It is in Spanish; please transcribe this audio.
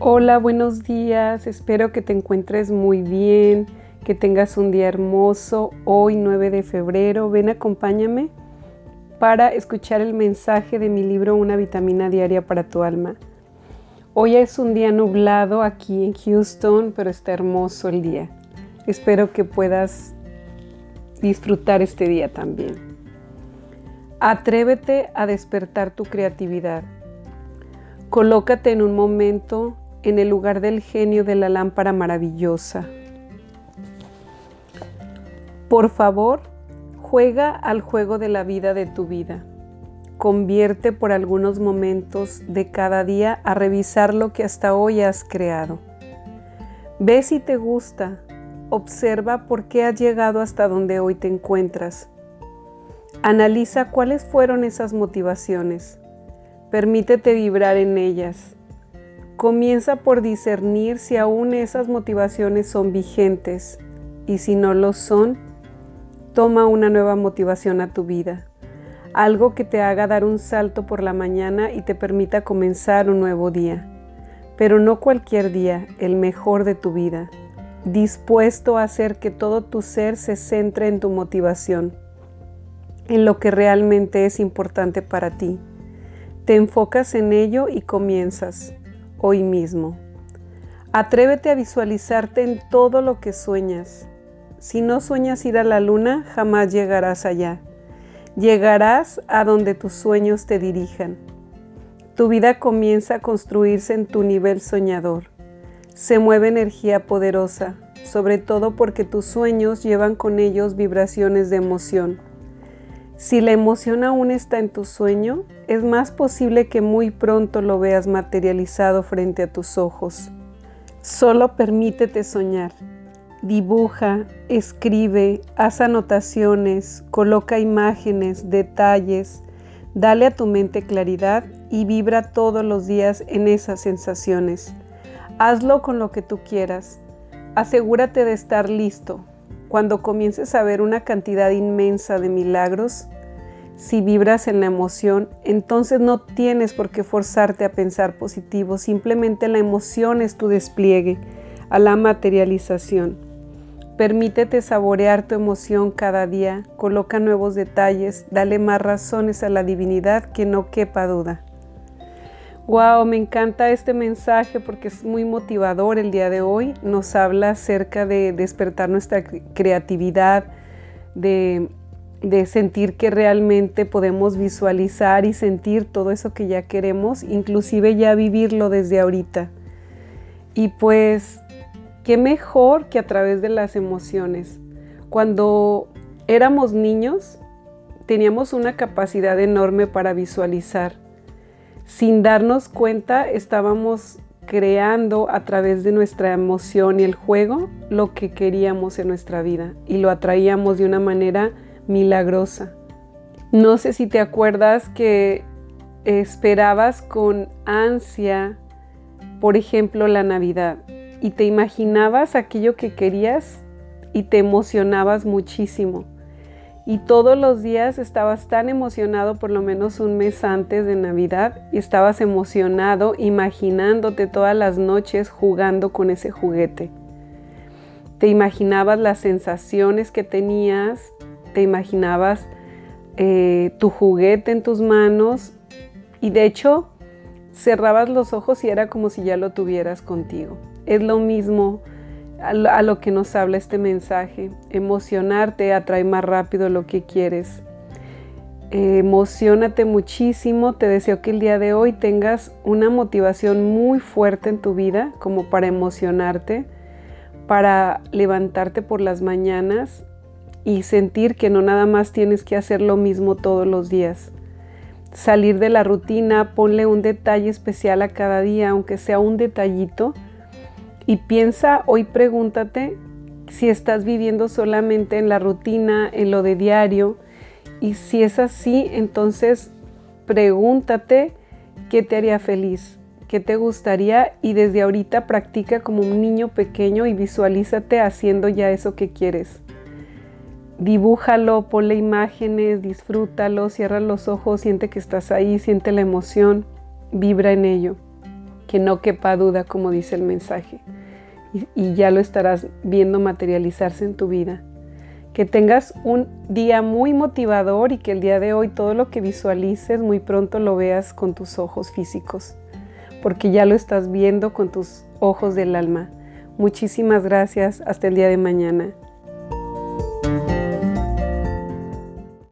Hola, buenos días. Espero que te encuentres muy bien, que tengas un día hermoso. Hoy 9 de febrero, ven acompáñame para escuchar el mensaje de mi libro Una vitamina diaria para tu alma. Hoy es un día nublado aquí en Houston, pero está hermoso el día. Espero que puedas disfrutar este día también. Atrévete a despertar tu creatividad. Colócate en un momento en el lugar del genio de la lámpara maravillosa. Por favor, juega al juego de la vida de tu vida. Convierte por algunos momentos de cada día a revisar lo que hasta hoy has creado. Ve si te gusta, observa por qué has llegado hasta donde hoy te encuentras. Analiza cuáles fueron esas motivaciones. Permítete vibrar en ellas Comienza por discernir si aún esas motivaciones son vigentes y si no lo son, toma una nueva motivación a tu vida, algo que te haga dar un salto por la mañana y te permita comenzar un nuevo día, pero no cualquier día, el mejor de tu vida, dispuesto a hacer que todo tu ser se centre en tu motivación, en lo que realmente es importante para ti. Te enfocas en ello y comienzas hoy mismo. Atrévete a visualizarte en todo lo que sueñas. Si no sueñas ir a la luna, jamás llegarás allá. Llegarás a donde tus sueños te dirijan. Tu vida comienza a construirse en tu nivel soñador. Se mueve energía poderosa, sobre todo porque tus sueños llevan con ellos vibraciones de emoción. Si la emoción aún está en tu sueño, es más posible que muy pronto lo veas materializado frente a tus ojos. Solo permítete soñar. Dibuja, escribe, haz anotaciones, coloca imágenes, detalles, dale a tu mente claridad y vibra todos los días en esas sensaciones. Hazlo con lo que tú quieras. Asegúrate de estar listo, cuando comiences a ver una cantidad inmensa de milagros, si vibras en la emoción, entonces no tienes por qué forzarte a pensar positivo, simplemente la emoción es tu despliegue a la materialización. Permítete saborear tu emoción cada día, coloca nuevos detalles, dale más razones a la divinidad que no quepa duda. Wow, me encanta este mensaje porque es muy motivador el día de hoy. Nos habla acerca de despertar nuestra creatividad, de, sentir que realmente podemos visualizar y sentir todo eso que ya queremos, inclusive ya vivirlo desde ahorita. Y pues, qué mejor que a través de las emociones. Cuando éramos niños, teníamos una capacidad enorme para visualizar sin darnos cuenta estábamos creando a través de nuestra emoción y el juego lo que queríamos en nuestra vida y lo atraíamos de una manera milagrosa. No sé si te acuerdas que esperabas con ansia, por ejemplo, la Navidad y te imaginabas aquello que querías y te emocionabas muchísimo y todos los días estabas tan emocionado por lo menos un mes antes de Navidad y estabas emocionado imaginándote todas las noches jugando con ese juguete. Te imaginabas las sensaciones que tenías, te imaginabas eh, tu juguete en tus manos y de hecho cerrabas los ojos y era como si ya lo tuvieras contigo. Es lo mismo a lo que nos habla este mensaje. Emocionarte atrae más rápido lo que quieres. emocionate muchísimo. Te deseo que el día de hoy tengas una motivación muy fuerte en tu vida como para emocionarte, para levantarte por las mañanas y sentir que no nada más tienes que hacer lo mismo todos los días. Salir de la rutina, ponle un detalle especial a cada día, aunque sea un detallito y piensa, hoy pregúntate si estás viviendo solamente en la rutina, en lo de diario. Y si es así, entonces pregúntate qué te haría feliz, qué te gustaría y desde ahorita practica como un niño pequeño y visualízate haciendo ya eso que quieres. Dibújalo, ponle imágenes, disfrútalo, cierra los ojos, siente que estás ahí, siente la emoción, vibra en ello. Que no quepa duda, como dice el mensaje, y, y ya lo estarás viendo materializarse en tu vida. Que tengas un día muy motivador y que el día de hoy todo lo que visualices muy pronto lo veas con tus ojos físicos, porque ya lo estás viendo con tus ojos del alma. Muchísimas gracias. Hasta el día de mañana.